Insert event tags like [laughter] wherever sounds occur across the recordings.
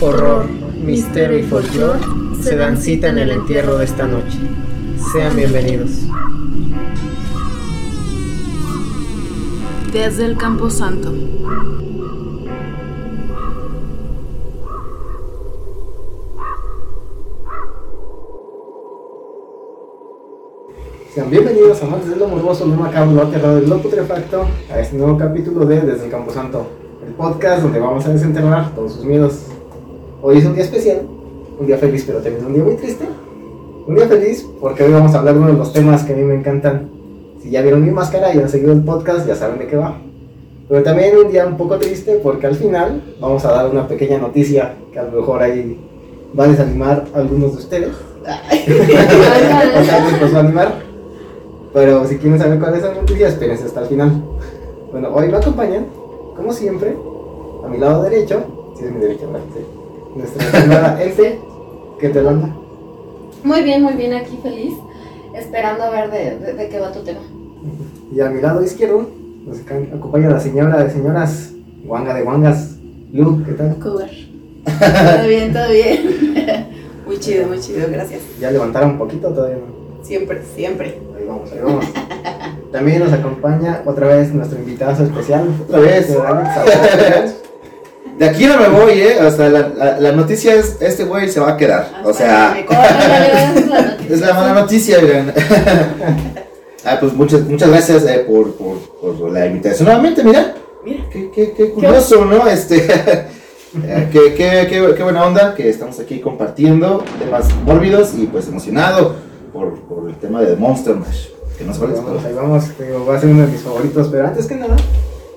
horror, misterio y folclore se dan cita en el entierro de esta noche. Sean bienvenidos. Desde el Campo Santo. Sean bienvenidos amantes de lo morboso, lo macabro, lo aterrador y lo putrefacto a este nuevo capítulo de Desde el Campo Santo, el podcast donde vamos a desenterrar todos sus miedos. Hoy es un día especial, un día feliz pero también un día muy triste. Un día feliz porque hoy vamos a hablar de uno de los temas que a mí me encantan. Si ya vieron mi máscara y han seguido el podcast ya saben de qué va. Pero también un día un poco triste porque al final vamos a dar una pequeña noticia que a lo mejor ahí va a desanimar a algunos de ustedes. o [laughs] vez los va a animar. Pero si quieren saber cuál es la noticia, espérense hasta el final. Bueno, hoy me acompañan, como siempre, a mi lado derecho, si es mi derecha, ¿verdad? Sí. Nuestra estimada Elsie, ¿qué te manda? Muy bien, muy bien, aquí feliz, esperando a ver de, de- de qué va tu tema. Y a mi lado izquierdo nos ac- acompaña la señora de señoras, Wanga de Wangas, Lu, ¿qué tal? Cougar. Todo bien, todo bien. [laughs] Muy chido, muy chido, gracias. Ya levantaron un poquito, todavía no. Siempre, siempre. Ahí vamos, ahí vamos. También nos acompaña otra vez nuestro invitado especial. Otra vez. Alex. De aquí no me voy, ¿eh? O sea, la, la, la noticia es, este güey se va a quedar. O sea, que la [laughs] noticia. es la mala noticia, oigan. [laughs] Ah, pues muchas, muchas gracias eh, por, por, por la invitación. Nuevamente, mira. Mira. Qué, qué, qué curioso, ¿no? Este, [laughs] eh, qué, qué, qué, qué buena onda que estamos aquí compartiendo temas mórbidos y pues emocionado por, por el tema de Monster Mash. Que no sé cuál es, Vamos, ahí vamos, digo, va a ser uno de mis favoritos, pero antes que nada,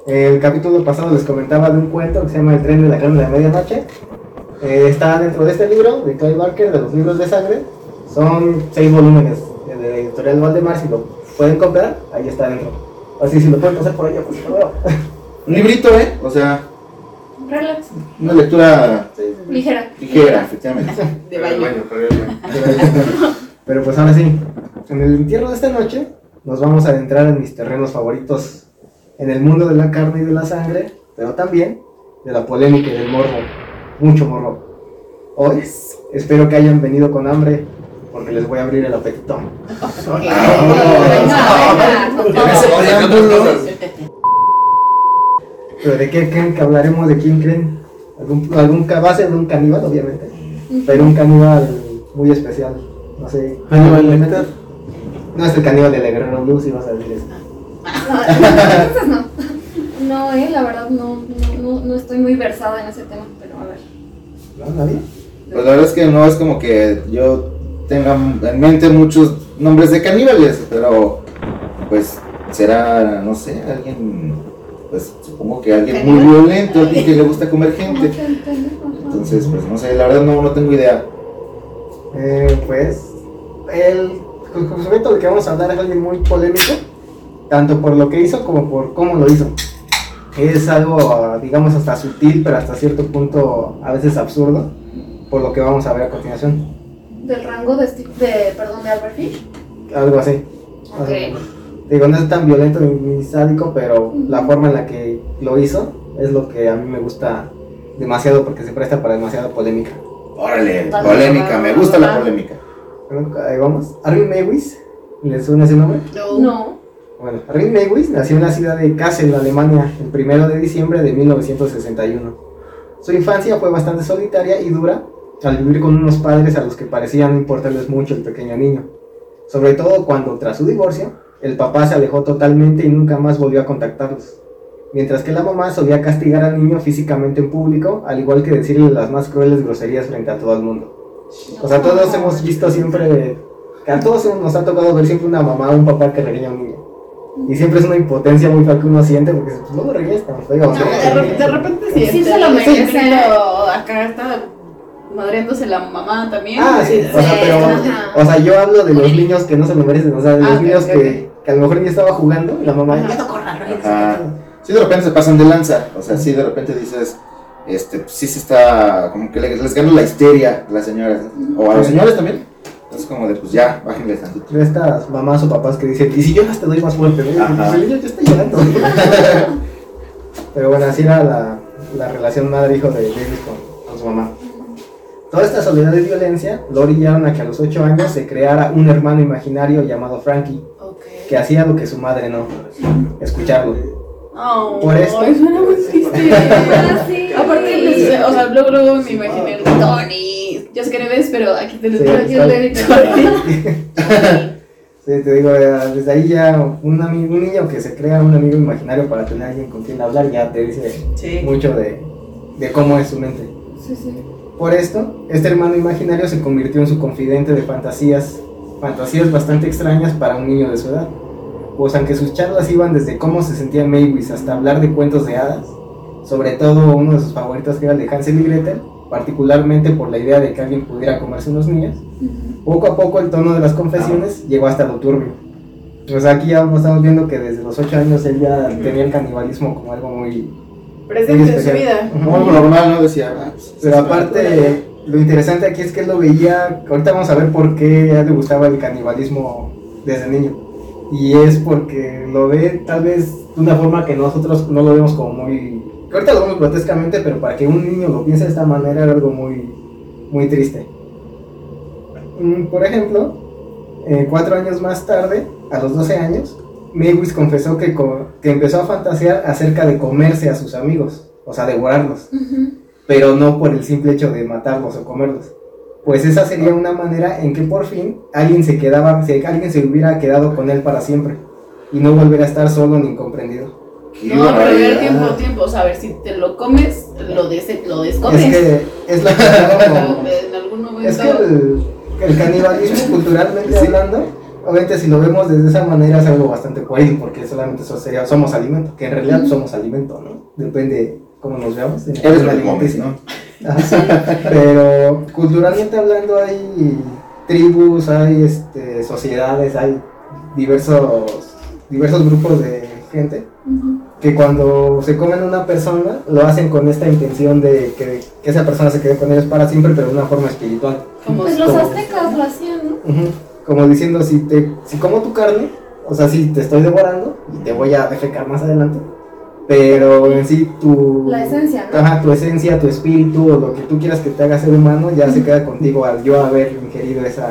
el capítulo pasado les comentaba de un cuento que se llama El tren de la crema de la medianoche. Eh, está dentro de este libro de Clive Barker, de los libros de sangre. Son seis volúmenes de la editorial Valdemar, si lo pueden comprar, ahí está dentro. Así si lo pueden pasar por allá, pues lo [laughs] veo. Un librito, ¿eh? O sea, Relax, una lectura ligera. ligera, efectivamente. [laughs] De baño. Pero pues ahora sí, en el entierro de esta noche nos vamos a adentrar en mis terrenos favoritos, en el mundo de la carne y de la sangre, pero también de la polémica y del morbo, mucho morbo. Hoy espero que hayan venido con hambre, porque les voy a abrir el apetito. [laughs] Pero de qué creen que hablaremos, de quién creen, algún, algún va a ser de un caníbal obviamente, pero un caníbal muy especial, no sé. ¿Hannibal Lecter? No es el caníbal de la Guerrero Blue, si vas a decir eso. Entonces no. No, eh, la verdad no, no, no, no estoy muy versada en ese tema, pero a ver. ¿No? ¿Nadie? Pues la verdad es que no es como que yo tenga en mente muchos nombres de caníbales, pero pues será, no sé, alguien, pues supongo que alguien muy violento, alguien que le gusta comer gente. Entonces, pues no sé, la verdad no, no tengo idea. Eh, pues, el, sujeto del que vamos a hablar es alguien muy polémico, tanto por lo que hizo como por cómo lo hizo. Es algo, digamos, hasta sutil, pero hasta cierto punto a veces absurdo, por lo que vamos a ver a continuación. Del rango de, Steve- de perdón, de Albert Fish. Algo así. Ok. Digo, no es tan violento ni, sádico, pero la forma en la que lo hizo es lo que a mí me gusta demasiado porque se presta para demasiada polémica. Órale, Vale, polémica, me gusta la polémica. Bueno, ahí vamos. Arvin Mewis, ¿le suena ese nombre? No. No. Bueno, Arvin Mewis nació en la ciudad de Kassel, Alemania, el primero de diciembre de 1961. Su infancia fue bastante solitaria y dura al vivir con unos padres a los que parecía no importarles mucho el pequeño niño. Sobre todo cuando, tras su divorcio, el papá se alejó totalmente y nunca más volvió a contactarlos. Mientras que la mamá solía castigar al niño físicamente en público, al igual que decirle las más crueles groserías frente a todo el mundo. O sea, todos hemos visto siempre, a todos nos ha tocado ver siempre una mamá o un papá que regaña a un niño. Y siempre es una impotencia muy fea que uno siente porque pues no lo regañes tan feo. de, re- de repente Sí, sí. se lo merece. Pero acá está madreándose la mamá también. Ah, sí, o sea, pero, Ajá. o sea, yo hablo de los niños que no se lo merecen, o sea, de Ah, los ok, niños que, que a lo mejor ya estaba jugando y la mamá, Ajá. ya no corran, regáñense". Ajá. Sí, de repente se pasan de lanza, o sea, sí, de repente dices, este, pues, sí se está, como que les, les gana la histeria a las señoras, o a los señores también. Es como de, pues ya, bájenle tantito. De estas mamás o papás que dicen, y si lloras te doy más fuerte, ¿no? Pues el niño ya está llorando. [laughs] Pero bueno, así era la, la relación madre-hijo de Davis con, con su mamá. Toda esta soledad y violencia lo orillaron a que a los 8 años se creara un hermano imaginario llamado Frankie, que hacía lo que su madre no, escucharlo. Oh, Por esto- muy triste. Ah, sí. Aparte, les- o sea, luego, luego me imaginé Tony. Yo sé que no ves, pero aquí te lo Sí, dedito. [laughs] Sí, te digo, desde ahí ya un, amigo, un niño que se crea un amigo imaginario para tener alguien con quien hablar ya te dice Sí. mucho de, de cómo es su mente. Sí, sí. Por esto, este hermano imaginario se convirtió en su confidente de fantasías, fantasías bastante extrañas para un niño de su edad. Pues aunque sus charlas iban desde cómo se sentía Maywis hasta hablar de cuentos de hadas, sobre todo uno de sus favoritos que era el de Hansel y Gretel, particularmente por la idea de que alguien pudiera comerse unos niños, poco a poco el tono de las confesiones llegó hasta lo turbio. O sea, aquí ya estamos viendo que desde los 8 años él ya tenía el canibalismo como algo muy, Presente en su vida. Algo normal, ¿no? Decía, ah, pues, Pero aparte, lo interesante aquí es que él lo veía, ahorita vamos a ver por qué a él le gustaba el canibalismo desde niño. Y es porque lo ve tal vez de una forma que nosotros no lo vemos como muy... Ahorita lo vemos grotescamente, pero para que un niño lo piense de esta manera era algo muy, muy triste. Mm, Por ejemplo, eh, cuatro años más tarde, a los 12 años, Maywis confesó que, co- que empezó a fantasear acerca de comerse a sus amigos, o sea, devorarlos pero no por el simple hecho de matarlos o comerlos. Pues esa sería una manera en que por fin alguien se quedaba, si alguien se hubiera quedado con él para siempre y no volver a estar solo ni incomprendido. Qué No, pero a ver, barbaridad. tiempo, tiempo. O sea, a ver, si te lo comes, lo, des lo descomes. Es que es hago [laughs] como- en algún momento. es que el, el canibalismo culturalmente Sí. hablando, obviamente si lo vemos desde esa manera es algo bastante pueril porque solamente eso sería, somos alimento, que en realidad somos alimento, ¿no? Depende cómo nos veamos. en- Eres comes, alimenticia. ¿no? Ajá, sí. Pero culturalmente hablando hay tribus, hay este, sociedades, hay diversos, diversos grupos de gente que cuando se comen una persona lo hacen con esta intención de que, que esa persona se quede con ellos para siempre, pero de una forma espiritual. Como Pues si- los como- aztecas lo hacían, ¿no? Como diciendo, si, te, si como tu carne, o sea, si te estoy devorando y te voy a defecar más adelante, pero en sí tu... La esencia, ¿no? Ajá, tu esencia, tu espíritu, o lo que tú quieras que te haga ser humano, ya se queda contigo al yo haber ingerido esa,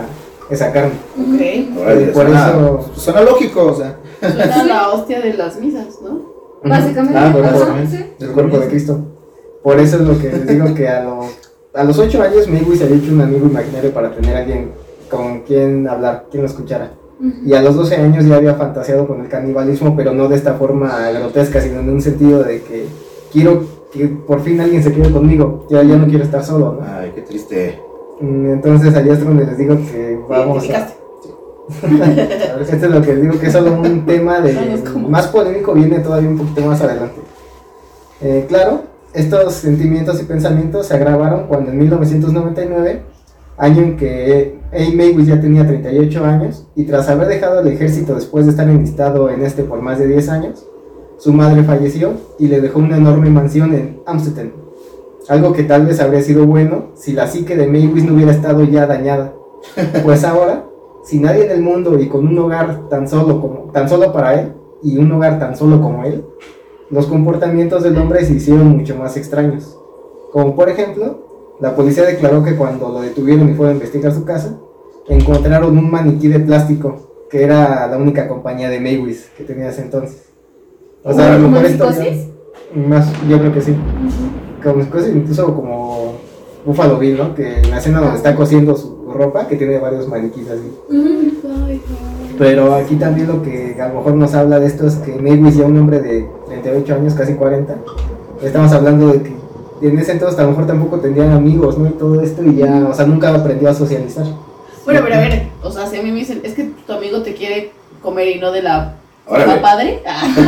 esa carne. Ok. Órale, Por suena, eso- suena lógico, o sea. Suena [laughs] la hostia de las misas, ¿no? Básicamente. Ah, por Ajá, eso, sí. el cuerpo de Cristo. Por eso es lo que les digo que a los, a los 8 años Maywi se había hecho un amigo imaginario para tener a alguien con quien hablar, quien lo escuchara. Y a los 12 años ya había fantaseado con el canibalismo, pero no de esta forma grotesca, sino en un sentido de que quiero que por fin alguien se quede conmigo, ya, ya no quiero estar solo, ¿no? Ay, qué triste. Mm, Entonces allá es donde les digo que vamos a... [laughs] Esto es lo que les digo que es solo un tema de más polémico viene todavía un poquito más adelante. Eh, claro, estos sentimientos y pensamientos se agravaron cuando en 1999, año en que A. Maywis ya tenía 38 años y tras haber dejado el ejército después de estar enlistado en este por más de 10 años, su madre falleció y le dejó una enorme mansión en Amsterdam. Algo que tal vez habría sido bueno si la psique de Maywis no hubiera estado ya dañada. [laughs] Pues ahora, sin nadie en el mundo y con un hogar tan solo, como, tan solo para él y un hogar tan solo como él, los comportamientos del hombre se hicieron mucho más extraños. Como por ejemplo, la policía declaró que cuando lo detuvieron y fueron a investigar su casa, encontraron un maniquí de plástico, que era la única compañía de Maywis que tenía ese entonces. O sea, a lo ¿Como mejor esto más, yo creo que sí. Ujú. Como psicosis, incluso como Buffalo Bill, ¿no? Que en la escena donde está cosiendo su ropa, que tiene varios maniquís así. Pero aquí también lo que a lo mejor nos habla de esto es que Maywis ya un hombre de 38 años, casi 40, estamos hablando de que en ese entonces a lo mejor tampoco tendrían amigos, ¿no? Y todo esto y ya, o sea, nunca aprendió a socializar. Bueno, pero a ver, o sea, si a mí me dicen, es que tu amigo te quiere comer y no de la forma padre, [laughs] de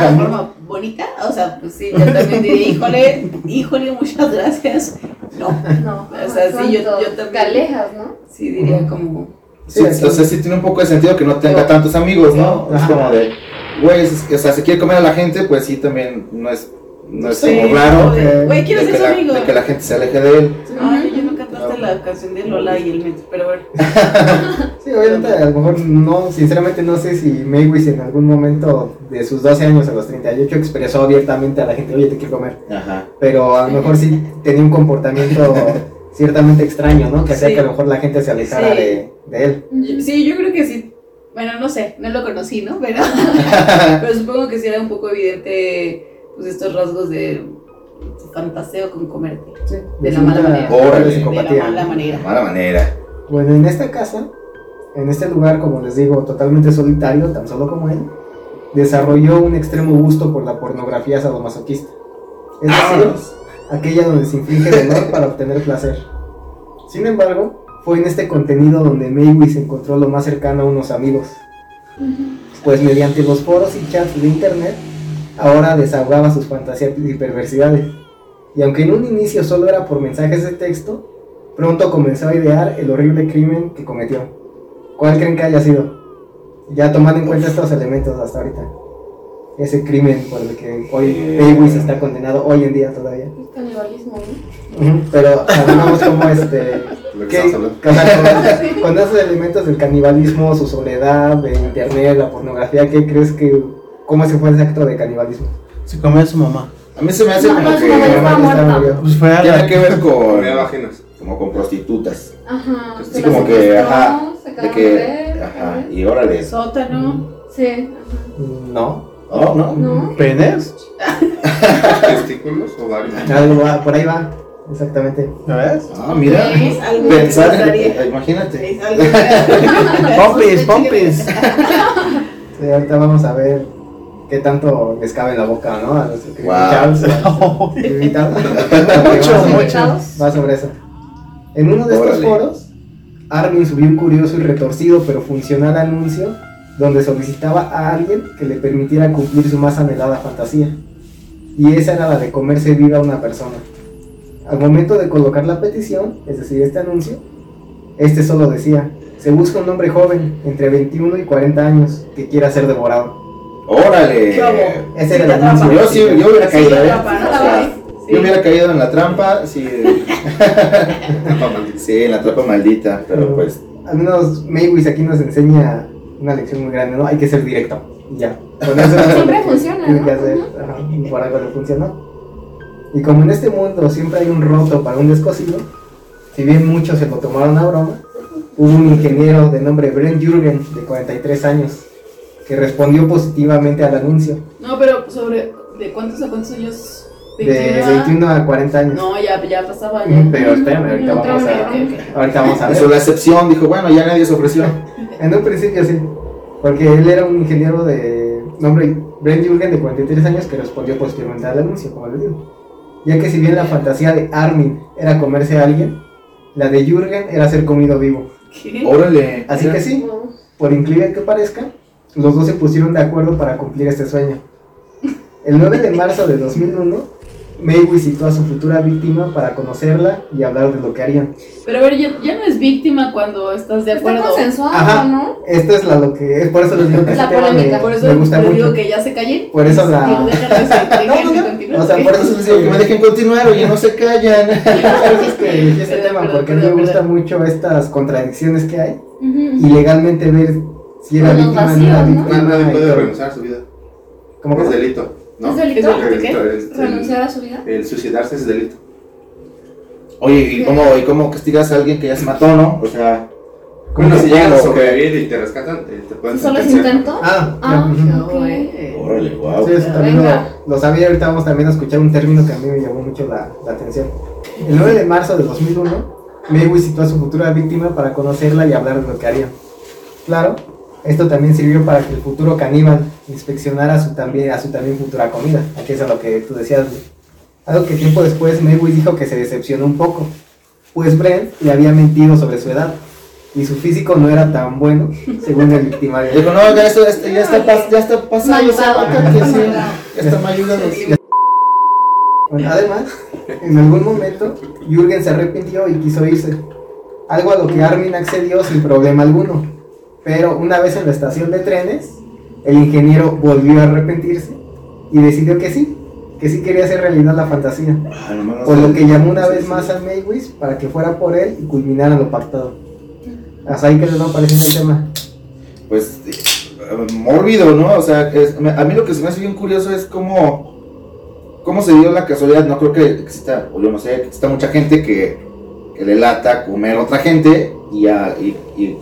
la forma bonita, o sea, pues sí, yo también diría, híjole, híjole, muchas gracias. No, No. O sea, sí, yo- yo también. Te alejas, ¿no? sí diría como, Sí, Sí, entonces sí tiene un poco de sentido que no tenga tantos amigos, ¿no? Es como de, güey, o sea, si quiere comer a la gente, pues sí, también no es, no es Sí, como raro que- Güey, quiero de ser que, su la, amigo. de que la gente se aleje de él. Ay, yo no cantaste la canción de Lola y el metro, pero bueno. [laughs] Sí, obviamente a lo mejor no, sinceramente no sé si Maywis en algún momento de sus 12 años a los 38 expresó abiertamente a la gente, oye, te quiero comer. Ajá. Pero a lo mejor sí tenía un comportamiento [laughs] ciertamente extraño, ¿no? Que hacía Sí. que a lo mejor la gente se alejara Sí. de, de él. Sí, yo creo que sí. Bueno, no sé, no lo conocí, ¿no? Pero, [laughs] pero supongo que sí era un poco evidente pues estos rasgos de fantaseo con comerte. Sí, De la mala manera. De la mala De manera. mala manera. Bueno, en esta casa, en este lugar, como les digo, totalmente solitario, tan solo como él, desarrolló un extremo gusto por la pornografía sadomasoquista. Es decir, aquella donde se inflige dolor para obtener placer. Sin embargo, fue en este contenido donde Maywe se encontró lo más cercano a unos amigos, pues mediante los foros y chats de internet, ahora desahogaba sus fantasías y perversidades. Y aunque en un inicio solo era por mensajes de texto, pronto comenzó a idear el horrible crimen que cometió. ¿Cuál creen que haya sido? Ya tomando en cuenta estos elementos hasta ahorita. Ese crimen por el que hoy Baywis está condenado hoy en día todavía. Es canibalismo, ¿no? Ujú, Pero sabemos cómo este... [laughs] Lo que con, [laughs] con esos elementos del canibalismo, su soledad, de internet, la pornografía, ¿qué crees que... ¿Cómo se fue ese acto de canibalismo? Se comió a su mamá. A mí se me hace No, como no, su que mamá está muerta. Pues fue a tiene que ver con [laughs] vaginas. como con prostitutas. Ajá. Sí, como que, ajá, se de que, de ver, ajá, y órale. Sótano. Sí, ajá. No, Oh, no. ¿No? ¿Penes? Testículos o varios. algo va, por ahí va, exactamente. ¿Ya ves? Ah, mira. Es algo que Pensar, imagínate. Es algo que- Pompis, pompis. [laughs] Sí, ahorita vamos a ver qué tanto les cabe en la boca, ¿no? A nuestro querido Wow. Charles, [laughs] invitado. [laughs] [laughs] Mucho, Va sobre- mucho. Va sobre eso. En uno de estos foros, Armin subió un curioso y retorcido pero funcional anuncio donde solicitaba a alguien que le permitiera cumplir su más anhelada fantasía. Y esa era la de comerse viva a una persona. Al momento de colocar la petición, es decir, este anuncio, este solo decía, se busca un hombre joven, entre 21 y 40 años, que quiera ser devorado. Órale. Ese era te anuncio. Yo sí, yo hubiera Sí, caído. ¿eh? atrapa, ¿no? O sea, Sí. Yo hubiera caído en la trampa, sí, [laughs] sí, en la trampa maldita, pero pues, Al menos Maywis aquí nos enseña una lección muy grande, ¿no? Hay que ser directo. Ya. Con eso [laughs] Siempre funciona, Tiene ¿no? que hacer. Ajá, por algo le funcionó. Y como en este mundo siempre hay un roto para un descosido, si bien muchos se lo tomaron a broma, hubo un ingeniero de nombre Brent Jürgen, de 43 años, que respondió positivamente al anuncio. No, pero sobre. ¿De cuántos a cuántos años? De 21 a- 21 a 40 años. No, ya, ya pasaba. Ya. Pero espérame, ahorita vamos a, ahorita vamos a ver. eso la excepción, dijo, bueno, ya nadie se ofreció. [laughs] En un principio sí, porque él era un ingeniero de nombre Brent Jürgen de 43 años que respondió positivamente al anuncio, como les digo. Ya que si bien la fantasía de Armin era comerse a alguien, la de Jürgen era ser comido vivo. ¿Qué? Órale. Así que sí, por increíble que parezca, los dos se pusieron de acuerdo para cumplir este sueño. El 9 de marzo de 2001, May visitó a su futura víctima para conocerla y hablar de lo que harían. Pero a ver, ya, ya no es víctima cuando estás de Está acuerdo. consensuado, Ajá. ¿no? Esto es la, lo que es, por eso les digo que La este tema me, polémica. Por eso me gusta les mucho. digo que ya se callen. Por eso la... [laughs] No, no. O sea, por eso les digo que me dejen continuar, oye, no se callan. [laughs] [laughs] Por eso es que este tema, perdón, porque perdón, me gusta perdón. mucho estas contradicciones que hay Ujú. y legalmente ver si era víctima o no era vacíos, ¿no? víctima. Nadie puede renunciar a su vida. ¿Cómo Es que? delito. ¿no? ¿Es delito? ¿Es delito? El- el- ¿Renunciar a su vida? El suicidarse es delito. Oye, ¿y cómo, ¿y cómo castigas a alguien que ya se mató, no? O sea, Bueno, si llegas a ¿cómo? sobrevivir y te rescatan, eh, te pueden ¿Solo es intento? Ah, Ah. No, ok. eh. Órale, wow. Sí, eso también lo, sabía, ahorita vamos también a escuchar un término que a mí me llamó mucho la, la atención. El 9 de marzo de 2001, May visitó a su futura víctima para conocerla y hablar de lo que haría. Claro, esto también sirvió para que el futuro caníbal inspeccionara a su también, a su también futura comida. Aquí es a lo que tú decías. Algo que tiempo después Mayweather dijo que se decepcionó un poco, pues Brent le había mentido sobre su edad y su físico no era tan bueno, según el victimario. Dijo, no, ya, esto, esto- ya, está, pas- ya está esa vaca que sí, ya está ayudando. Bueno, además, en algún momento, Jürgen se arrepintió y quiso irse. Algo a lo que Armin accedió sin problema alguno. Pero una vez en la estación de trenes, el ingeniero volvió a arrepentirse y decidió que sí, que sí quería hacer realidad la fantasía. Ah, Por lo que llamó una vez más a Maywis para que fuera por él y culminara lo pactado. Hasta ahí que les va pareciendo el tema. pues eh, mórbido, ¿no? O sea, es- a mí lo que se me hace bien curioso es cómo, cómo se dio la casualidad. No creo que exista, o yo no sé, exista mucha gente que, que le lata comer a otra gente y, a, y, y-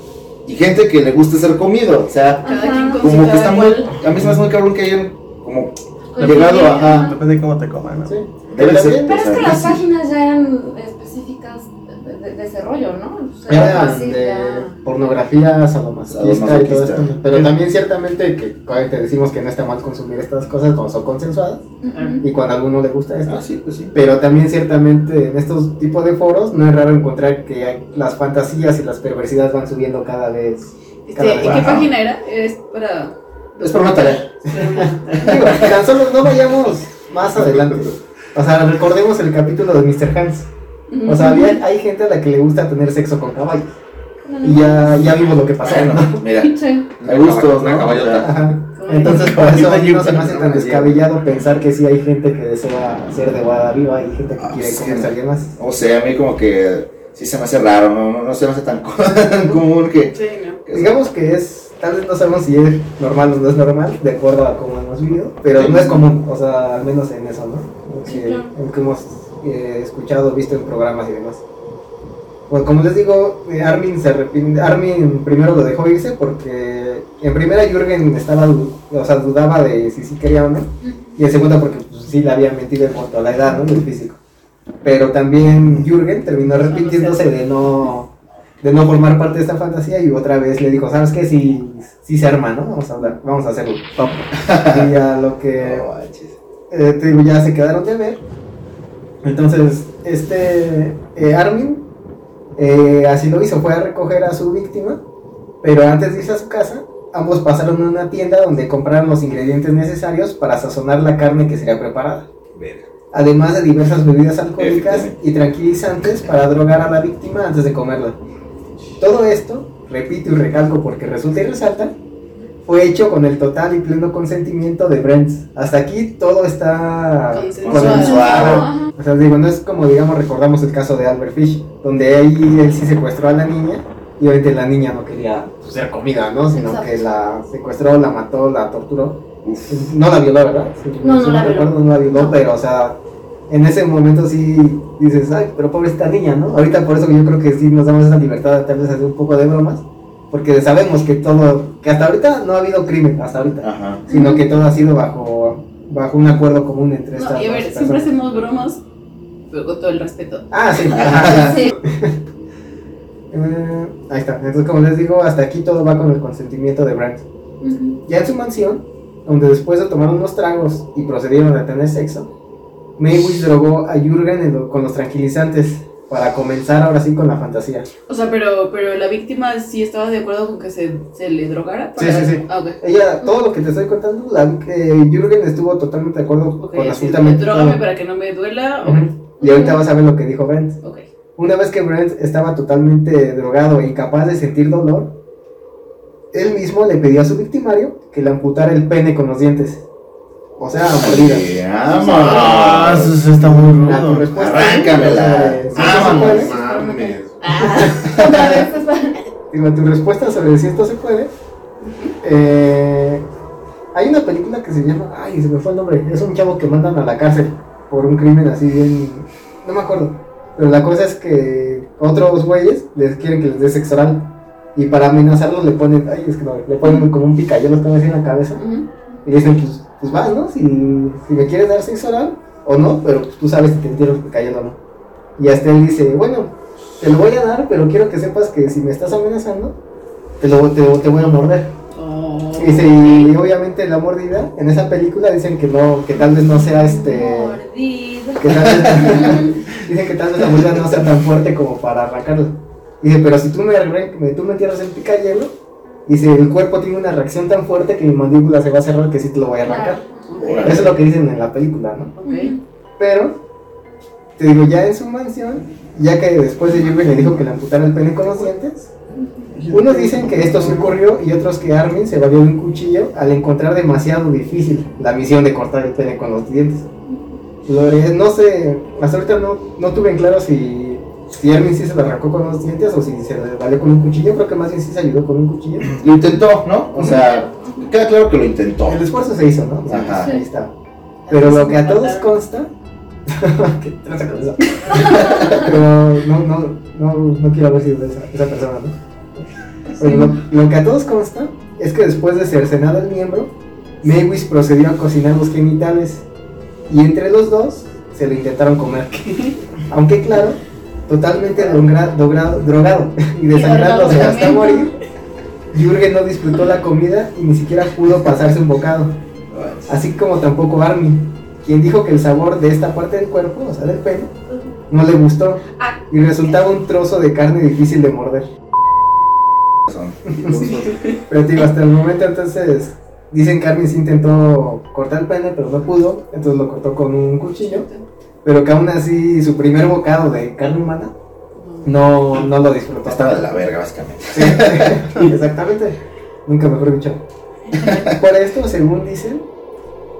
y gente que le gusta ser comido. O sea, Ajá. como que está muy. A mí se me hace muy cabrón que hayan como llegado a. Depende de cómo te coman, ¿no? Sí. Debe Pero ser, Pero es que las páginas ya eran de, de- de ese rollo, ¿no? O sea, Era fácil, de ya. pornografía sadomasoquista y todo esto. Pero también ciertamente que cuando te decimos que no está mal consumir estas cosas cuando son consensuadas y cuando a alguno le gusta esto. Ah, sí, pues sí. Pero también ciertamente en estos tipos de foros no es raro encontrar que hay- las fantasías y las perversidades van subiendo cada vez. Cada ¿En vez qué página era? Es para. Es por una tarea. [laughs] Digo, tan solo no vayamos más adelante. O sea, recordemos el capítulo de Mr. Hans. O sea, había- hay gente a la que le gusta tener sexo con caballos. Y ya, ya vimos lo que pasó. Bueno, ¿no? mira, [laughs] me gusto, Una ¿no? Ajá. Entonces, por eso a mí no se me hace tan descabellado pensar que sí hay gente que desea ser devorada viva y gente que Ah, quiere sí. comerse a alguien más. O sea, a mí como que sí se me hace raro, no, no, no se me hace [laughs] tan común que... Sí, no. que- Digamos que es, tal vez no sabemos si es normal o no es normal, de acuerdo a cómo hemos vivido, pero no es común, o sea, al menos en eso, ¿no? Sí, Que, claro. en que hemos eh, escuchado, visto en programas y demás. Bueno, como les digo, eh, Armin se arrepiente, Armin primero lo dejó irse porque en primera Jürgen estaba, o sea, dudaba de si sí quería o no, y en segunda porque pues, sí le había mentido en cuanto a la edad, ¿no? Y el físico. Pero también Jürgen terminó arrepintiéndose de no, de no formar parte de esta fantasía y otra vez le dijo, ¿sabes qué? Si, si se arma, ¿no? Vamos a hablar, vamos a hacerlo. y a lo que eh, te digo, ya se quedaron de ver. Entonces, este eh, Armin eh, así lo hizo, fue a recoger a su víctima, pero antes de irse a su casa, ambos pasaron a una tienda donde compraron los ingredientes necesarios para sazonar la carne que sería preparada, además de diversas bebidas alcohólicas y tranquilizantes para drogar a la víctima antes de comerla. Todo esto, repito y recalco porque resulta y resalta, fue hecho con el total y pleno consentimiento de Brent. Hasta aquí todo está Consensuado. O sea, digo, no es como, digamos, recordamos el caso de Albert Fish, donde ahí él sí secuestró a la niña y obviamente la niña no quería pues, ser comida, ¿no? Sino Exacto. que la secuestró, la mató, la torturó. No la violó, ¿verdad? Sí, No, no si la violó. recuerdo, no la violó, No. pero, o sea, en ese momento sí dices, ay, pero pobrecita niña, ¿no? Ahorita por eso yo creo que sí nos damos esa libertad de tal vez hacer un poco de bromas, porque sabemos que todo, que hasta ahorita no ha habido crimen, hasta ahorita, Ajá. sino que todo ha sido bajo, bajo un acuerdo común entre estas No, y a ver, siempre hacemos bromas, con todo el respeto. Ah, sí. Sí. [laughs] Eh, ahí está. Entonces, como les digo, hasta aquí todo va con el consentimiento de Brandt. Ujú. Ya en su mansión, donde después de tomar unos tragos y procedieron a tener sexo, Maywish drogó a Jürgen lo- con los tranquilizantes para comenzar ahora sí con la fantasía. O sea, pero, pero la víctima sí estaba de acuerdo con que se, se le drogara. Sí, para- sí, sí. Ah, ok. Ella, todo lo que te estoy contando, la, eh, Jürgen estuvo totalmente de acuerdo Ok, con absolutamente Drógame todo. para que no me duela. Ujú. Y ahorita vas a ver lo que dijo Brent. Ok. Una vez que Brent estaba totalmente drogado e incapaz de sentir dolor, él mismo le pidió a su victimario que le amputara el pene con los dientes. O sea, a mordidas. Sí, Ah, eso sí está muy rudo. respuesta. Arráncamela. Mames. Para- Digo, tu respuesta sobre si esto se puede. eh, hay una película que se llama. Ay, se me fue el nombre. Es un chavo que mandan a la cárcel por un crimen así bien. No me acuerdo. Pero la cosa es que otros güeyes les quieren que les dé sexo oral. Y para amenazarlos le ponen. Ay, es que no, le ponen como un picayelo están así en la cabeza. Y dicen, pues, pues vas, ¿no? Si, si me quieres dar sexo oral o no, pero pues, tú sabes si te el picayelo o no. Y hasta él dice, bueno, te lo voy a dar, pero quiero que sepas que si me estás amenazando, te, lo, te, te voy a morder. Oh. Y, dice, y obviamente la mordida, en esa película dicen que no, que tal vez no sea este... Mordido. Que tal vez, [laughs] dicen que tal vez la mordida no sea tan fuerte como para arrancarla. Dice, pero si tú me, tú me entierras el picayelo, dice, el cuerpo tiene una reacción tan fuerte que mi mandíbula se va a cerrar que sí te lo voy a arrancar. Claro. Eso es lo que dicen en la película, ¿no? Pero, te digo, ya en su mansión, ya que después de Jürgen le dijo que le amputara el pene con los dientes, unos dicen que esto sí ocurrió y otros que Armin se valió de un cuchillo al encontrar demasiado difícil la misión de cortar el pene con los dientes. Lo de- no sé, hasta ahorita no, no tuve en claro si, si Armin sí se lo arrancó con los dientes o si se le valió con un cuchillo. Creo que más bien sí se ayudó con un cuchillo. Lo intentó, ¿no? O sea, queda claro que lo intentó. El esfuerzo se hizo, ¿no? O sea, Ajá. Ahí está. Pero lo que a todos consta. ¿Qué tranza con eso? Pero no, no, No, no quiero haber sido esa, esa persona, ¿no? Pero lo, lo que a todos consta es que después de cercenado el miembro, Maywis procedió a cocinar los genitales y entre los dos se lo intentaron comer. [laughs] Aunque claro, totalmente dogra- drogado y desangrándose hasta morir, Jürgen no disfrutó la comida y ni siquiera pudo pasarse un bocado. Así como tampoco Armin, quien dijo que el sabor de esta parte del cuerpo, o sea del pene, no le gustó Ah. y resultaba un trozo de carne difícil de morder. [laughs] Pero te digo, hasta el momento entonces dicen que Armin sí intentó cortar el pene, pero no pudo, entonces lo cortó con un cuchillo, pero que aún así su primer bocado de carne humana no, no lo disfrutó. Estaba de la verga, básicamente. Sí, [laughs] exactamente, nunca mejor dicho. [laughs] Por esto, según dicen,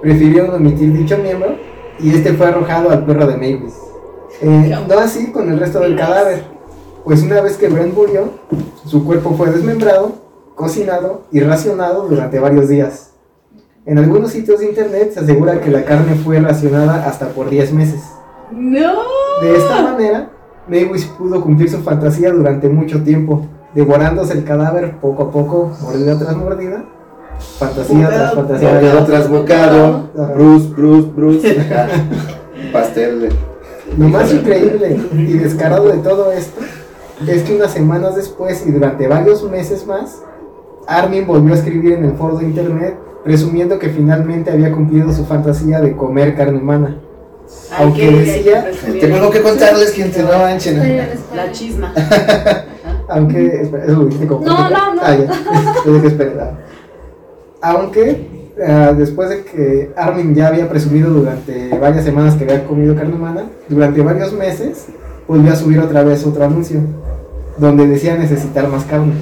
prefirieron omitir dicho miembro y este fue arrojado al perro de Mavis. Eh, no así con el resto del cadáver, pues una vez que Brent murió, su cuerpo fue desmembrado, cocinado y racionado durante varios días. En algunos sitios de internet se asegura que la carne fue racionada hasta por 10 meses. ¡No! De esta manera, Mavis pudo cumplir su fantasía durante mucho tiempo, devorándose el cadáver poco a poco, mordida tras mordida, fantasía tras fantasía. Bocado tras bocado. Bruce, Bruce, Bruce. Pastel de. Lo más increíble y descarado de todo esto es que unas semanas después y durante varios meses más, Armin volvió a escribir en el foro de internet presumiendo que finalmente había cumplido su fantasía de comer carne humana. Ay, Aunque decía-. Tengo algo que contarles, gente, no manchen. La chisma. [laughs] Aunque, espera, eso lo dijiste como No, no, no. Ah, ya. Yo [laughs] dije, espera. Aunque eh, después de que Armin ya había presumido durante varias semanas que había comido carne humana, durante varios meses volvió a subir otra vez otro anuncio donde decía necesitar más carne.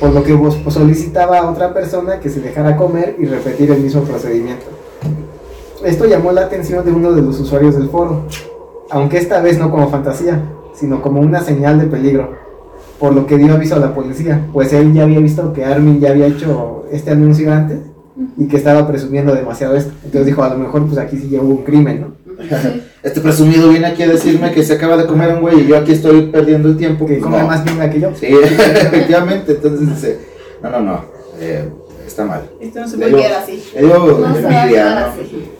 Por lo que vos- solicitaba a otra persona que se dejara comer y repetir el mismo procedimiento. Esto llamó la atención de uno de los usuarios del foro, aunque esta vez no como fantasía, sino como una señal de peligro por lo que dio aviso a la policía, pues él ya había visto que Armin ya había hecho este anuncio antes y que estaba presumiendo demasiado esto. Entonces dijo, a lo mejor pues aquí sí ya hubo un crimen, ¿no? [laughs] Este presumido viene aquí a decirme que se acaba de comer un güey y yo aquí estoy perdiendo el tiempo. Que come no. más bien que yo. Sí, [laughs] efectivamente. Entonces dice: No, no, no. eh, está mal. Esto no se puede quedar así. Dio No envidia, así.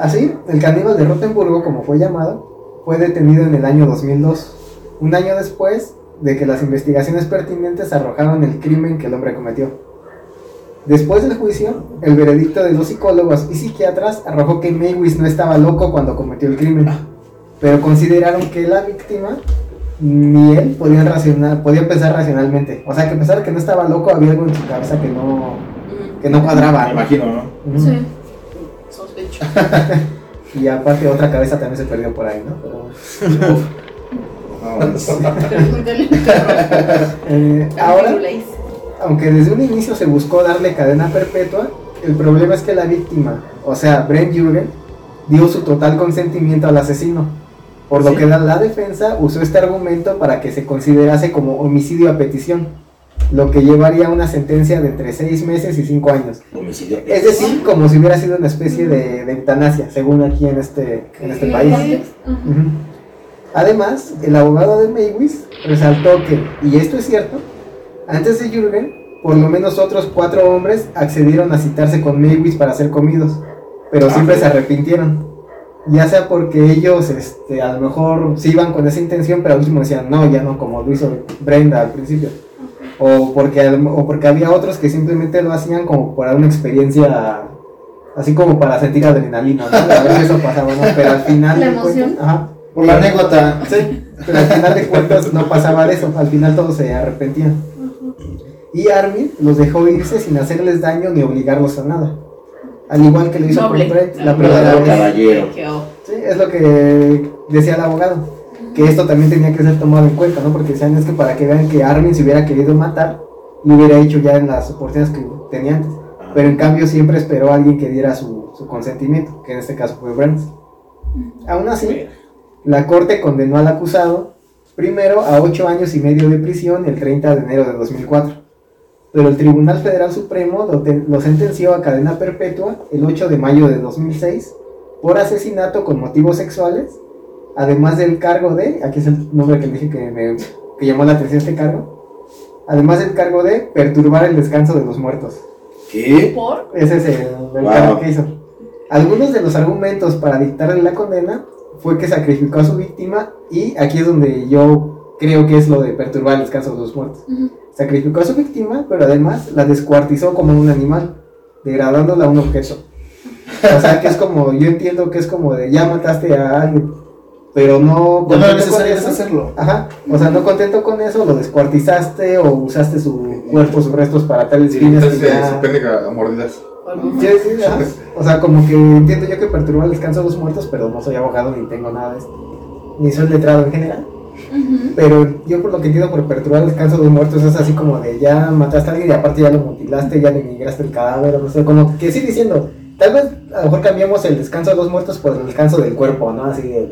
Así, el caníbal de Rotenburgo, como fue llamado, fue detenido en el año 2002, un año después de que las investigaciones pertinentes arrojaron el crimen que el hombre cometió. Después del juicio, el veredicto de los psicólogos y psiquiatras arrojó que Maywis no estaba loco cuando cometió el crimen, pero consideraron que la víctima ni él podían, racional, podían pensar racionalmente. O sea, que a pesar de que no estaba loco, había algo en su cabeza que no, que no cuadraba. Me imagino, ¿no? Sí. Sospecho. [laughs] Y aparte otra cabeza también se perdió por ahí, ¿no? Pero. [laughs] No, perro. [laughs] Eh, ahora. Aunque desde un inicio se buscó darle cadena perpetua, el problema es que la víctima, o sea, Brent Jürgen, dio su total consentimiento al asesino, por lo ¿Sí? que la, la defensa usó este argumento para que se considerase como homicidio a petición, lo que llevaría a una sentencia de entre 6 meses y 5 años. Homicidio. Es decir, como si hubiera sido una especie de, de eutanasia, según aquí en este, en este país. Además, el abogado de Maywis resaltó que, y esto es cierto, antes de Jürgen, por lo menos otros cuatro hombres accedieron a citarse con Maywis para ser comidos, pero Ah, siempre se arrepintieron. Ya sea porque ellos este, a lo mejor sí iban con esa intención, pero al último decían no, ya no, como lo hizo Brenda al principio. O porque, al- o porque había otros que simplemente lo hacían como para una experiencia, así como para sentir adrenalina, ¿no? A ver si eso pasaba, ¿no? Pero al final... La cuentas- emoción. ajá, Por la anécdota. Sí, pero al final de cuentas no pasaba de eso, al final todos se arrepentían. Y Armin los dejó irse sin hacerles daño ni obligarlos a nada. Al igual que lo hizo Noble. con Brett la primera vez. Caballero. Sí, es lo que decía el abogado. Que esto también tenía que ser tomado en cuenta, ¿no? Porque decían es que para que vean que Armin se hubiera querido matar, lo hubiera hecho ya en las oportunidades que tenía antes. Pero en cambio siempre esperó a alguien que diera su, su consentimiento, que en este caso fue Brent. Aún así, la corte condenó al acusado primero a ocho años y medio de prisión el 30 de enero de 2004. Pero el Tribunal Federal Supremo lo, te- lo sentenció a cadena perpetua el 8 de mayo de 2006 por asesinato con motivos sexuales, además del cargo de, aquí es el nombre que dije que me que llamó la atención este cargo, además del cargo de perturbar el descanso de los muertos. ¿Qué? ¿Por? Ese es el, el Wow. cargo que hizo. Algunos de los argumentos para dictarle la condena fue que sacrificó a su víctima y aquí es donde yo creo que es lo de perturbar el descanso de los muertos. Sacrificó a su víctima, pero además la descuartizó como un animal, degradándola a un objeto. O sea, que es como, yo entiendo que es como de ya mataste a alguien, pero no no con eso- deshacerlo. Ajá, o sea, no contento con eso, lo descuartizaste o usaste su cuerpo, sus restos para tales Sí, fines que ya... se a a mordidas. Sí, sí, ajá. O sea, como que entiendo yo que perturba el descanso de los muertos, pero no soy abogado ni tengo nada de esto. Ni soy letrado en general. Pero yo por lo que entiendo por perturbar el descanso de los muertos es así como de ya mataste a alguien y aparte ya lo mutilaste, ya le migraste el cadáver, no sé, como que sí diciendo, tal vez a lo mejor cambiamos el descanso de los muertos por el descanso del cuerpo, ¿no? Así de,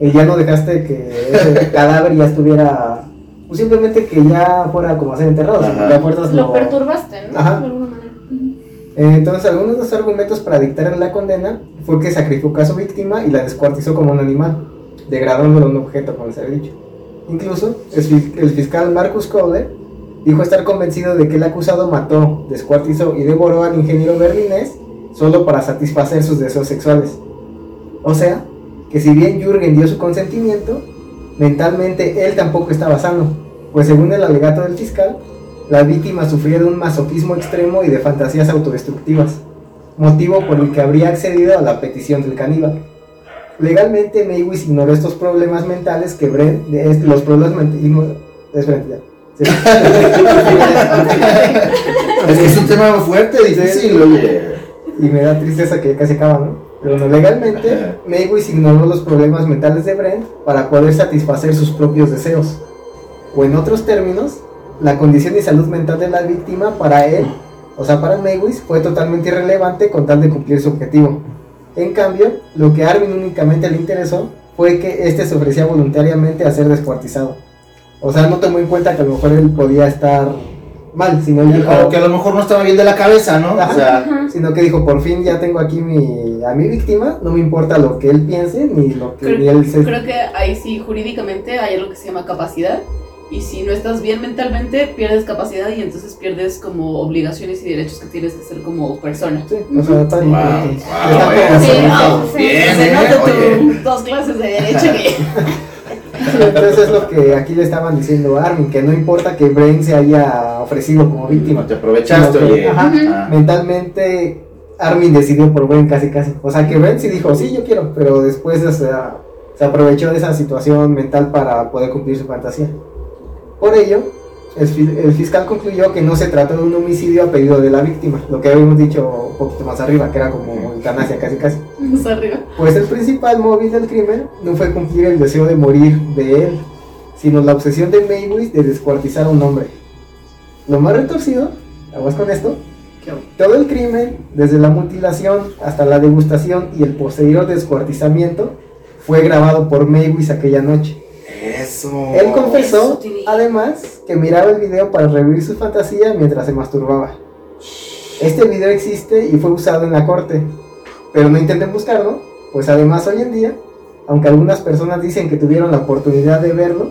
y ya no dejaste que ese [laughs] cadáver ya estuviera, pues simplemente que ya fuera como a ser enterrado, fuerzas Lo perturbaste, ¿no? Ajá. De alguna manera. Ujú. Entonces, algunos de los argumentos para dictar la condena fue que sacrificó a su víctima y la descuartizó como un animal, degradándola a un objeto, como se ha dicho. Incluso, el, fi- el fiscal Marcus Kohler dijo estar convencido de que el acusado mató, descuartizó y devoró al ingeniero berlinés solo para satisfacer sus deseos sexuales. O sea, que si bien Jürgen dio su consentimiento, mentalmente él tampoco estaba sano, pues según el alegato del fiscal, la víctima sufría de un masoquismo extremo y de fantasías autodestructivas, motivo por el que habría accedido a la petición del caníbal. Legalmente, Maywis ignoró estos problemas mentales que Brent, est- los problemas mentales... Espérate, ya. Sí. [laughs] Es que es un tema fuerte, difícil, oye. y me da tristeza que ya casi acaba, ¿no? Pero no, legalmente. Maywis ignoró los problemas mentales de Brent para poder satisfacer sus propios deseos. O en otros términos, la condición y salud mental de la víctima para él, o sea, para Maywis, fue totalmente irrelevante con tal de cumplir su objetivo. En cambio, lo que a Armin únicamente le interesó fue que este se ofrecía voluntariamente a ser descuartizado. O sea, no tomó en cuenta que a lo mejor él podía estar mal, sino él dijo, O que a lo mejor no estaba bien de la cabeza, ¿no? O sea, sino que dijo, por fin ya tengo aquí mi, a mi víctima, no me importa lo que él piense, ni lo que ni él se... Creo que ahí sí, jurídicamente, hay algo que se llama capacidad. Y si no estás bien mentalmente, pierdes capacidad y entonces pierdes como obligaciones y derechos que tienes que ser como persona. Sí, o sea, está bien. Wow, Entonces, wow, está bueno. como- Sí, sí. bien, Se ¿eh? nota tus dos clases de derecho que... Entonces es lo que aquí le estaban diciendo a Armin, que no importa que Brain se haya ofrecido como víctima. te aprovechaste, que, oye. ajá, Ah. mentalmente Armin decidió por Brain casi casi. O sea que Brain sí dijo, sí, yo quiero, pero después o sea, se aprovechó de esa situación mental para poder cumplir su fantasía. Por ello, el, fi- el fiscal concluyó que no se trató de un homicidio a pedido de la víctima, lo que habíamos dicho un poquito más arriba, que era como eutanasia casi casi. Más arriba. Pues el principal móvil del crimen no fue cumplir el deseo de morir de él, sino la obsesión de Maywis de descuartizar a un hombre. Lo más retorcido, aguas con esto, todo el crimen, desde la mutilación hasta la degustación y el posterior descuartizamiento, fue grabado por Maywis aquella noche. Eso. Él confesó, eso, además, que miraba el video para revivir su fantasía mientras se masturbaba. Este video existe y fue usado en la corte, pero no intenten buscarlo, pues además hoy en día, aunque algunas personas dicen que tuvieron la oportunidad de verlo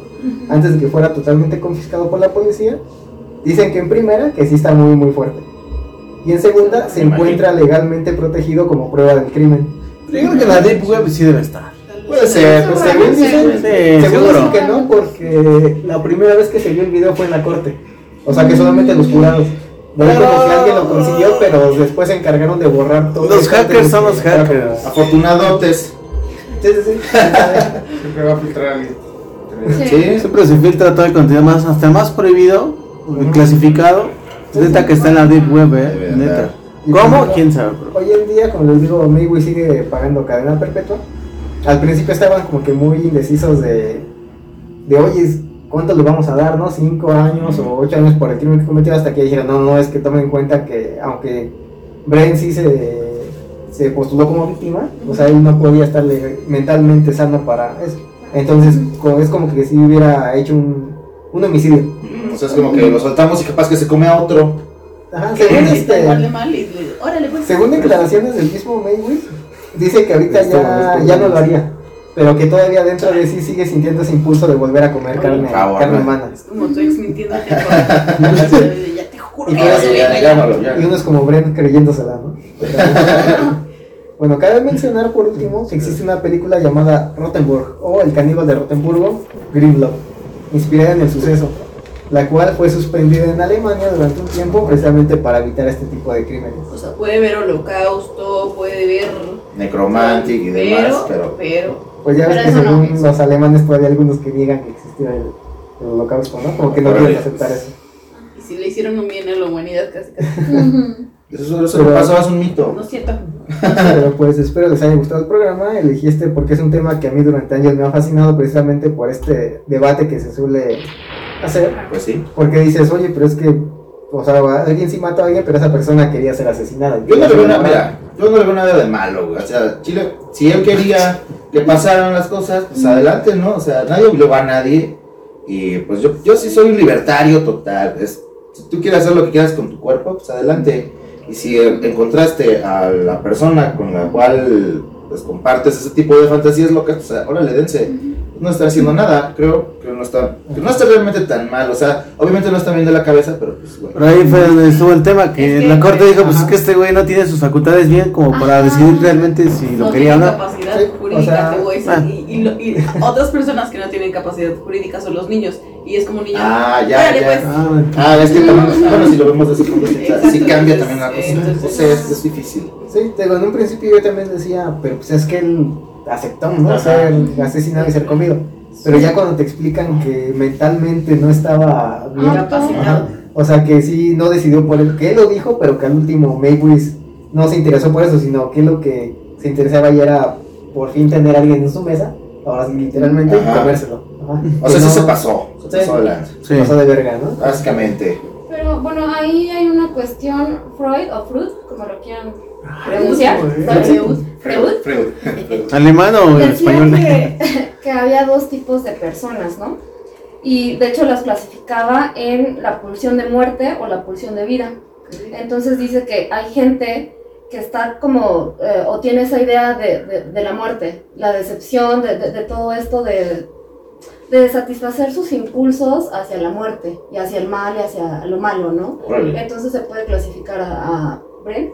antes de que fuera totalmente confiscado por la policía, dicen que en primera que sí está muy muy fuerte. Y en segunda se encuentra legalmente protegido como prueba del crimen. Yo creo que la Deep Web sí debe estar. Puede ser. Según sí. dicen, Sí, según dicen que no, porque la primera vez que se vio el video fue en la corte. O sea que solamente los jurados. Como que alguien lo consiguió, pero después se encargaron de borrar todo. Los hackers son los hackers. Afortunadotes. Sí, sí, sí. Siempre va a filtrar a alguien. Sí. Sí. Siempre se filtra todo el contenido más, hasta más prohibido, clasificado. Neta que está en la Deep Web, eh. Neta. ¿Cómo? ¿Quién sabe, bro? Hoy en día, como les digo, Maywe sigue pagando cadena perpetua. Al principio estaban como que muy indecisos de, de oye, ¿cuánto le vamos a dar, no? ¿Cinco años o ocho años por el crimen que cometió? Hasta que dijeron, no, no, es que tomen en cuenta que aunque Bren sí se, se postuló como víctima, o sea, él no podía estar mentalmente sano para eso. Entonces, es como que si hubiera hecho un, un homicidio. O sea, es como que lo soltamos y capaz que se come a otro. Ajá, según este... pues. Según declaraciones del mismo Mayweather, dice que ahorita Esto, ya, ya no lo haría. pero que todavía dentro de sí sigue sintiendo ese impulso de volver a comer carne, favor, carne humana. Es como ex mintiéndote. [laughs] ya te juro Y que ya- ya, ya. Y uno es como Bren creyéndosela, ¿no? [laughs] bueno, cabe mencionar por último que existe una película llamada Rottenburg o El caníbal de Rottenburgo, Grimlow, inspirada en el suceso, la cual fue suspendida en Alemania durante un tiempo precisamente para evitar este tipo de crímenes. O sea, puede ver holocausto, puede ver. Necromantic y demás, pero Pero. Pues ya ves Pero que no. según los alemanes todavía hay algunos que niegan que existió el, el holocausto, ¿no? Como que no quieren aceptar eso. Y si le hicieron un bien a la humanidad, casi casi. [laughs] Eso, eso que pasó es un mito. No es cierto. Pero pues espero les haya gustado el programa. Elegí este porque es un tema que a mí durante años me ha fascinado precisamente por este debate que se suele hacer. Pues sí. Porque dices, oye, pero es que, o sea, alguien sí mató a alguien, pero esa persona quería ser asesinada. Yo no le veo nada, yo no le veo nada de malo, güey. O sea, Chile, si él quería que pasaran las cosas, pues adelante, ¿no? O sea, nadie obligó a nadie. Y pues yo, yo sí soy un libertario total. Es, si tú quieres hacer lo que quieras con tu cuerpo, pues adelante. Y si encontraste a la persona con la cual pues compartes ese tipo de fantasías locas, pues órale, dense. No está haciendo nada, creo que no está, que no está realmente tan mal. O sea, obviamente no está bien de la cabeza, pero pues, güey. Pero ahí fue donde estuvo el tema, que Es que- la corte dijo, pues Ajá. es que este güey no tiene sus facultades bien como para Ajá. decidir realmente si lo no quería o no. capacidad Sí, o jurídica, sea, te voy a decir. ah. Y, y lo- y otras personas que no tienen capacidad jurídica son los niños. Y es como un niño. Ah, ya, ya. pues. Ah, bueno. Ah, es que también, bueno, si lo vemos desde ese punto de vista, sí Exacto, cambia también la cosa. entonces- O sea, es, es difícil. Sí, te digo, en un principio yo también decía, pero pues es que él aceptó, ¿no? Ajá. Ser asesinado y ser comido. Pero ya cuando te explican que mentalmente no estaba bien, Ah. Ajá. O sea, que sí, no decidió por él, que él lo dijo, pero que al último Maywis no se interesó por eso, sino que lo que se interesaba ya era por fin tener a alguien en su mesa, ahora sí, literalmente, Ajá. y comérselo. Ajá. O sea, no- se pasó. Se Sí. pasó. Sí. pasó de verga, ¿no? Básicamente. Pero bueno, ahí hay una cuestión, Freud o Freud, como lo quieran pronunciar. Freud. Freud. Freud. [laughs] ¿Alemán o Decía español? que, que había dos tipos de personas, ¿no? Y de hecho las clasificaba en la pulsión de muerte o la pulsión de vida. Entonces dice que hay gente que está como, eh, o tiene esa idea de, de- de la muerte, la decepción, de, de- de todo esto de, de satisfacer sus impulsos hacia la muerte y hacia el mal y hacia lo malo, ¿no? Entonces se puede clasificar a, a Bren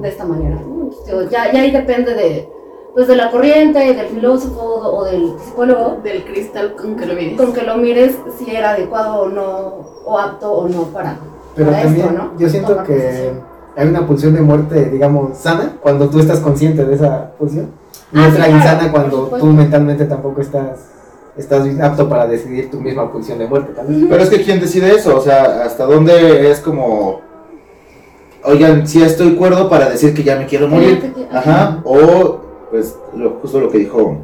de esta manera. ¿no? Entonces, ya, ya ahí depende de, pues, de la corriente, del filósofo o del psicólogo, Del cristal con que lo mires. con que lo mires si era adecuado o no, o apto o no para, Pero para también esto, ¿no? yo siento que hay una pulsión de muerte, digamos, sana, cuando tú estás consciente de esa pulsión. Y Ah, otra sí, insana cuando tú mentalmente tampoco estás, estás apto para decidir tu misma pulsión de muerte. Pero es que ¿quién decide eso? O sea, ¿hasta dónde es como... Oigan, si estoy cuerdo para decir que ya me quiero morir. Ajá. O, pues, lo, justo lo que dijo,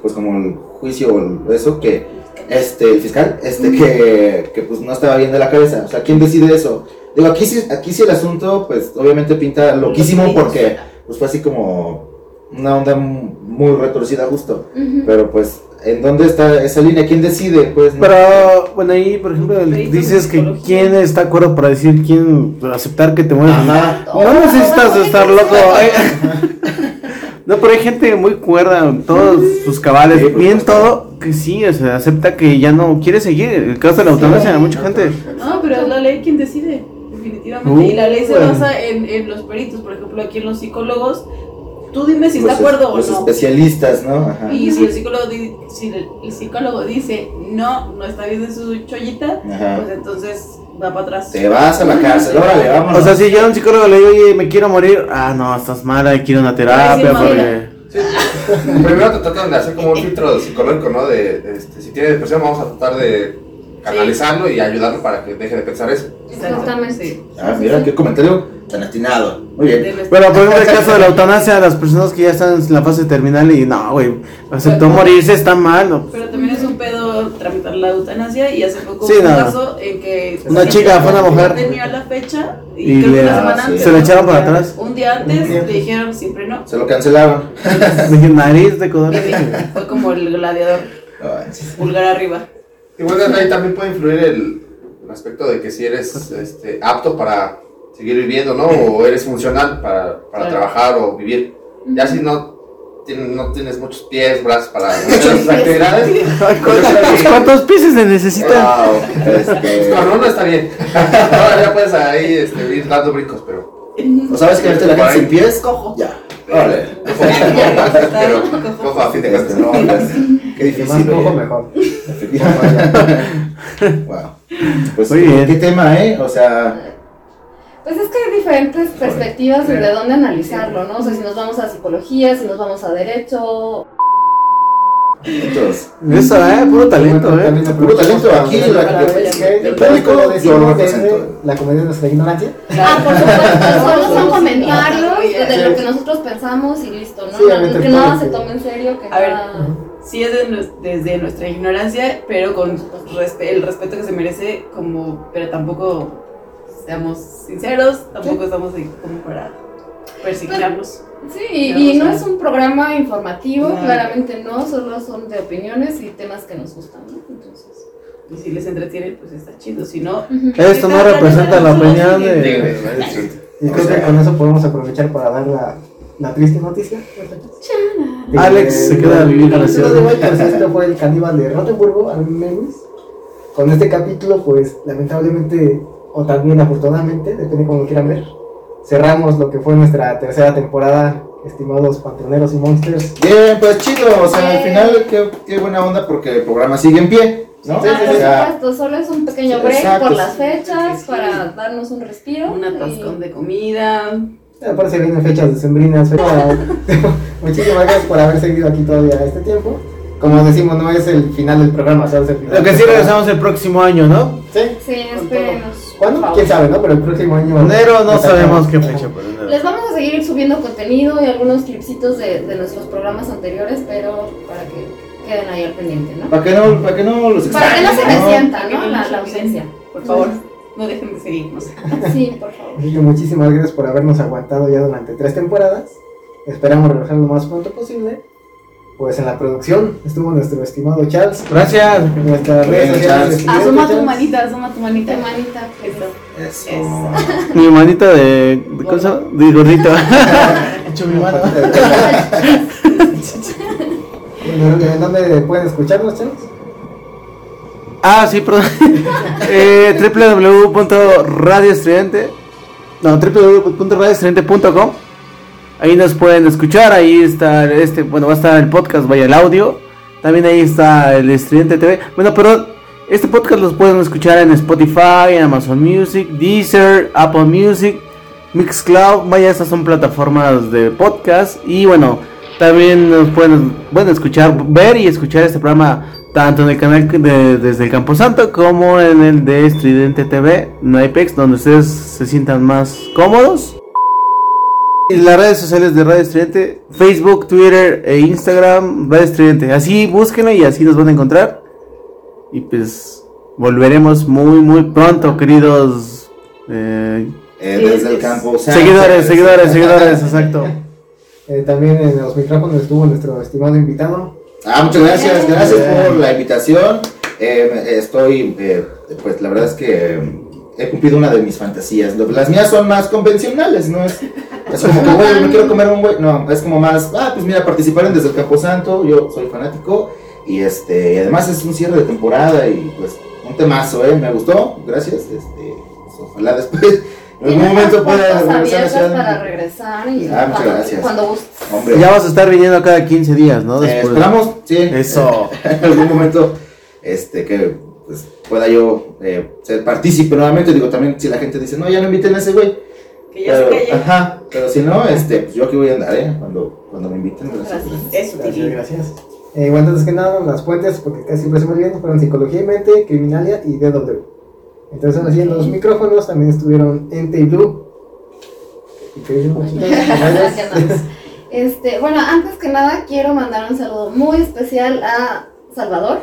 pues como el juicio, o eso, que este, el fiscal, este, que, que pues no estaba bien de la cabeza. O sea, ¿quién decide eso? Digo, aquí sí, aquí sí el asunto, pues, obviamente pinta loquísimo porque, pues, fue así como una onda muy retorcida justo. Pero, pues, ¿en dónde está esa línea? ¿Quién decide? Pues, no. Pero, bueno, ahí, por ejemplo, dices que quién está de acuerdo para decir quién aceptar que te mueres. Ajá. No necesitas estar loco. [laughs] No, pero hay gente muy cuerda, todos sus cabales, Sí, por bien todo, que sí, o sea, acepta que ya no quiere seguir. El caso de la eutanasia, mucha gente. No, pero es la ley quien decide, definitivamente. Uh, y la ley se basa en, en los peritos, por ejemplo, aquí en los psicólogos. Tú dime si los, está de acuerdo o los no. especialistas, ¿no? Ajá. Y si el psicólogo, di- si el, psicólogo dice no, no está bien su chollita, Ajá. pues entonces va para atrás. Te vas a la cárcel, órale, vámonos. O sea, si yo a un psicólogo le digo, oye, me quiero morir, ah, no, estás mal, hay que ir a una terapia. Porque... Sí. Primero te tratan de hacer como un filtro psicológico, ¿no? De, de, este, si tiene depresión, vamos a tratar de canalizarlo y ayudarlo para que deje de pensar eso. Exactamente. sí. Ah, mira, qué comentario tan atinado. Muy bien. Pero por ejemplo, el caso de la eutanasia, las personas que ya están en la fase terminal y no, güey, aceptó Pero- morirse, está mal. ¿no? Pero también es un pedo tramitar la eutanasia y hace poco Sí, hubo un no. caso en que Una chica, fue una mujer. tenía la fecha y, Y creo que le- una semana antes. se la echaron para atrás. Un día antes Un día. le dijeron siempre no. Se lo cancelaron. [laughs] Dije, nariz de codón. Y fue como el gladiador, pulgar arriba. Igual ahí también puede influir el, el aspecto de que si eres este, apto para seguir viviendo, ¿no? O eres funcional para, para Claro. trabajar o vivir. Ya si no no tienes muchos pies, brazos para [laughs] muchas actividades. Ay, ¿Cuántos, cuántos pies se necesitan? Wow, Pues este, con uno está bien. Todavía [laughs] puedes ahí este, ir dando brincos, pero. ¿O sabes que ahorita la gente sin pies? Cojo. Ya. Pero [laughs] cojo a fin de Este, cuentas. Pues, qué más difícil. cojo, oye. mejor. [laughs] Wow. Pues, Muy bien. ¿qué tema, eh? O sea, Pues es que hay diferentes perspectivas de dónde analizarlo, ¿no? O sea, si nos vamos a psicología, si nos vamos a derecho. entonces, Eso, eh, puro talento, eh. Puro talento aquí, la- la, el el público yo la comedia de nuestra ignorancia. Ah, por supuesto, [laughs] solo son comentarios de lo que nosotros pensamos y listo, ¿no? Que nada se tome en serio, que A ver. nada- Sí es de desde nuestra ignorancia, pero con respe- el respeto que se merece, como, pero tampoco seamos sinceros, tampoco estamos ahí como para persignarlos. Sí, y, No, y es un programa informativo, no. claramente no, solo son de opiniones y temas que nos gustan, ¿no? Entonces. Y si les entretiene, pues está chido. Si no. Esto no representa la opinión de. Y creo que con eso podemos aprovechar para dar la, la triste noticia. De Alex se queda a vivir en la el ciudad. de pues, este fue el caníbal de Rottenburgo, Alvin Lewis. Con este capítulo, pues lamentablemente, o también afortunadamente, depende como lo quieran ver, cerramos lo que fue nuestra tercera temporada, estimados panteoneros y monsters. bien, pues chido. O sea, al final, qué, qué buena onda porque el programa sigue en pie, ¿no? Ah, Sí, sí, por supuesto, solo es un pequeño break exacto, por las fechas Sí. para darnos un respiro. un y- atascón de comida. Me parece vienen fechas decembrinas. pero- [laughs] Muchísimas gracias por haber seguido aquí todavía este tiempo. Como decimos, no es el final del programa, solo es el final. Lo que sí regresamos el próximo año, ¿no? Sí. Sí, por ¿Cuándo? ¿Quién sabe, no? Pero el próximo año. Enero no sabemos qué fecha, pero enero. Les vamos a seguir subiendo contenido y algunos clipsitos de, de nuestros programas anteriores, pero para que queden ahí al pendiente, ¿no? para que no, para que no los Para que no se resienta, ¿no? no La, la ausencia. Por favor, no dejen de seguirnos. [laughs] Sí, por favor. Muchísimas gracias por habernos aguantado ya durante tres temporadas. Esperamos regresar lo más pronto posible. Pues en la producción estuvo nuestro estimado Charles. Gracias. Redes sociales. Charles. Asoma tu manita, asoma tu manita. Tu manita. Eso. Eso. Eso. [laughs] Mi manita de. ¿De cosa? De gordito. [laughs] Hecho mi mano. Bueno, ¿En dónde pueden escucharnos, Charles? Ah, sí, perdón. [laughs] eh, www.radioestridente. No, www.radioestridente.com. Ahí nos pueden escuchar. Ahí está este. Bueno, va a estar el podcast, vaya el audio. También ahí está el Estridente TV. Bueno, pero este podcast los pueden escuchar en Spotify, en Amazon Music, Deezer, Apple Music, Mixcloud. Vaya, estas son plataformas de podcast. Y bueno, también nos pueden, pueden escuchar, ver y escuchar este programa tanto en el canal de, desde el Camposanto como en el de Estridente TV, en Apex, donde ustedes se sientan más cómodos. Y las redes sociales de Radio Estridente, Facebook, Twitter e Instagram, Radio Estridente. Así búsquenlo y así nos van a encontrar. Y pues volveremos muy, muy pronto, queridos eh, Eh, desde el campo. seguidores, [laughs] seguidores, seguidores, exacto. Eh, también en los micrófonos estuvo nuestro estimado invitado. Ah, muchas gracias, gracias por la invitación. Eh, estoy, eh, pues la verdad es que he cumplido una de mis fantasías. Las mías son más convencionales, ¿no? Es, es como que, güey, me quiero comer un güey. No, es como más, ah, pues mira, participar en Desde el Camposanto, yo soy fanático. Y este, y además es un cierre de temporada y pues un temazo, ¿eh? Me gustó, gracias. Este, pues, ojalá después, en algún momento puertas regresar de para regresar y Ah, muchas cuando, gracias. cuando gustes. Hombre, Ya vas a estar viniendo cada 15 días, ¿no? eh, Después. esperamos, sí. Eso. [laughs] en algún momento este que pues, pueda yo eh, ser partícipe nuevamente digo también si la gente dice no ya no inviten a ese güey Que ya se pero, calle. ajá pero si no este pues yo aquí voy a andar eh cuando cuando me inviten gracias, Gracias. Eso, Gracias, gracias. Eh, bueno, antes que nada, las fuentes, porque casi siempre se me olvidan, fueron Psicología y Mente, Criminalia y DW. Entonces, ahora sí, en los micrófonos también estuvieron Ente y Blue. Y. [laughs] Este, bueno, antes que nada quiero mandar un saludo muy especial a Salvador,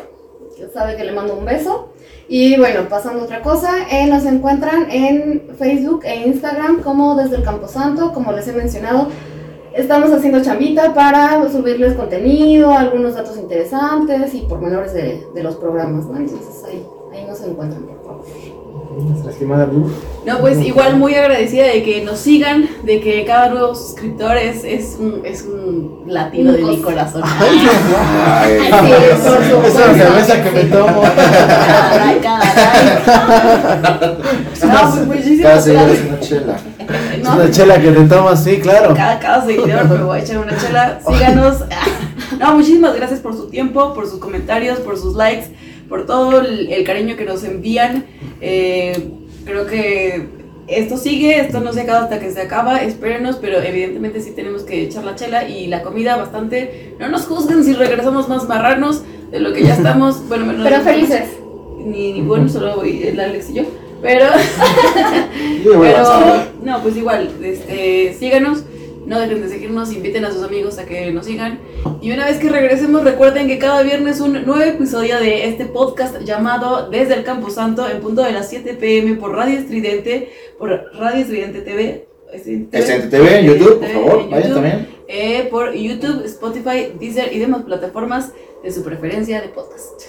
que sabe que le mando un beso. Y bueno, pasando a otra cosa, eh, nos encuentran en Facebook e Instagram como desde el Camposanto, como les he mencionado. Estamos haciendo chambita para subirles contenido, algunos datos interesantes y pormenores de, de los programas, ¿no? Entonces ahí, ahí nos encuentran. Nuestra estimada Blue. No, pues igual muy agradecida de que nos sigan, de que cada nuevo suscriptor es, es, un, es un latido de mi corazón. [laughs] Ay, Sí, por supuesto. Esa cerveza que me tomo. Caray, caray. [laughs] No, pues muchísimas Cada es gracias. una chela. Es una [laughs] chela que te tomas, sí, claro. cada, cada seguidor me voy a echar una chela. Síganos. No, muchísimas gracias por su tiempo, por sus comentarios, por sus likes, por todo el, el cariño que nos envían. Eh, creo que esto sigue, esto no se acaba hasta que se acaba, espérenos, pero evidentemente sí tenemos que echar la chela y la comida bastante. No nos juzguen si regresamos más marranos de lo que ya estamos. [laughs] Bueno, menos Pero felices. Ni, ni bueno, solo voy el Alex y yo. Pero [laughs] pero no, pues igual, este, síganos, no dejen de seguirnos, inviten a sus amigos a que nos sigan. Y una vez que regresemos, recuerden que cada viernes un nuevo episodio de este podcast llamado Desde el Campo Santo en punto de las 7 pm por Radio Estridente, por Radio Estridente TV. Estridente TV en YouTube, por TV, favor, en vayan YouTube, también. eh, por YouTube, Spotify, Deezer y demás plataformas de su preferencia de podcast.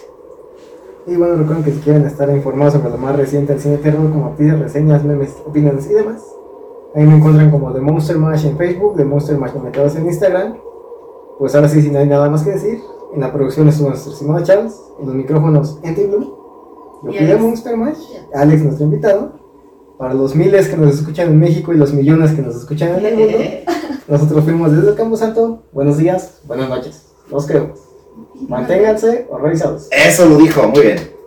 Y bueno, recuerden que si quieren estar informados sobre lo más reciente del cine terror, como noticias, reseñas, memes, opiniones y demás, ahí me encuentran como The Monster Mash en Facebook, The Monster Mash comentados en Instagram. Pues ahora sí, si no hay nada más que decir, en la producción estuvo nuestro estimado Charles, en los micrófonos en Blue, de Alex. Monster Mash, Alex nuestro invitado. Para los miles que nos escuchan en México y los millones que nos escuchan en el mundo, nosotros fuimos desde el Campo Santo. Buenos días, buenas noches, los queremos. Manténganse horrorizados. Eso lo dijo, muy bien.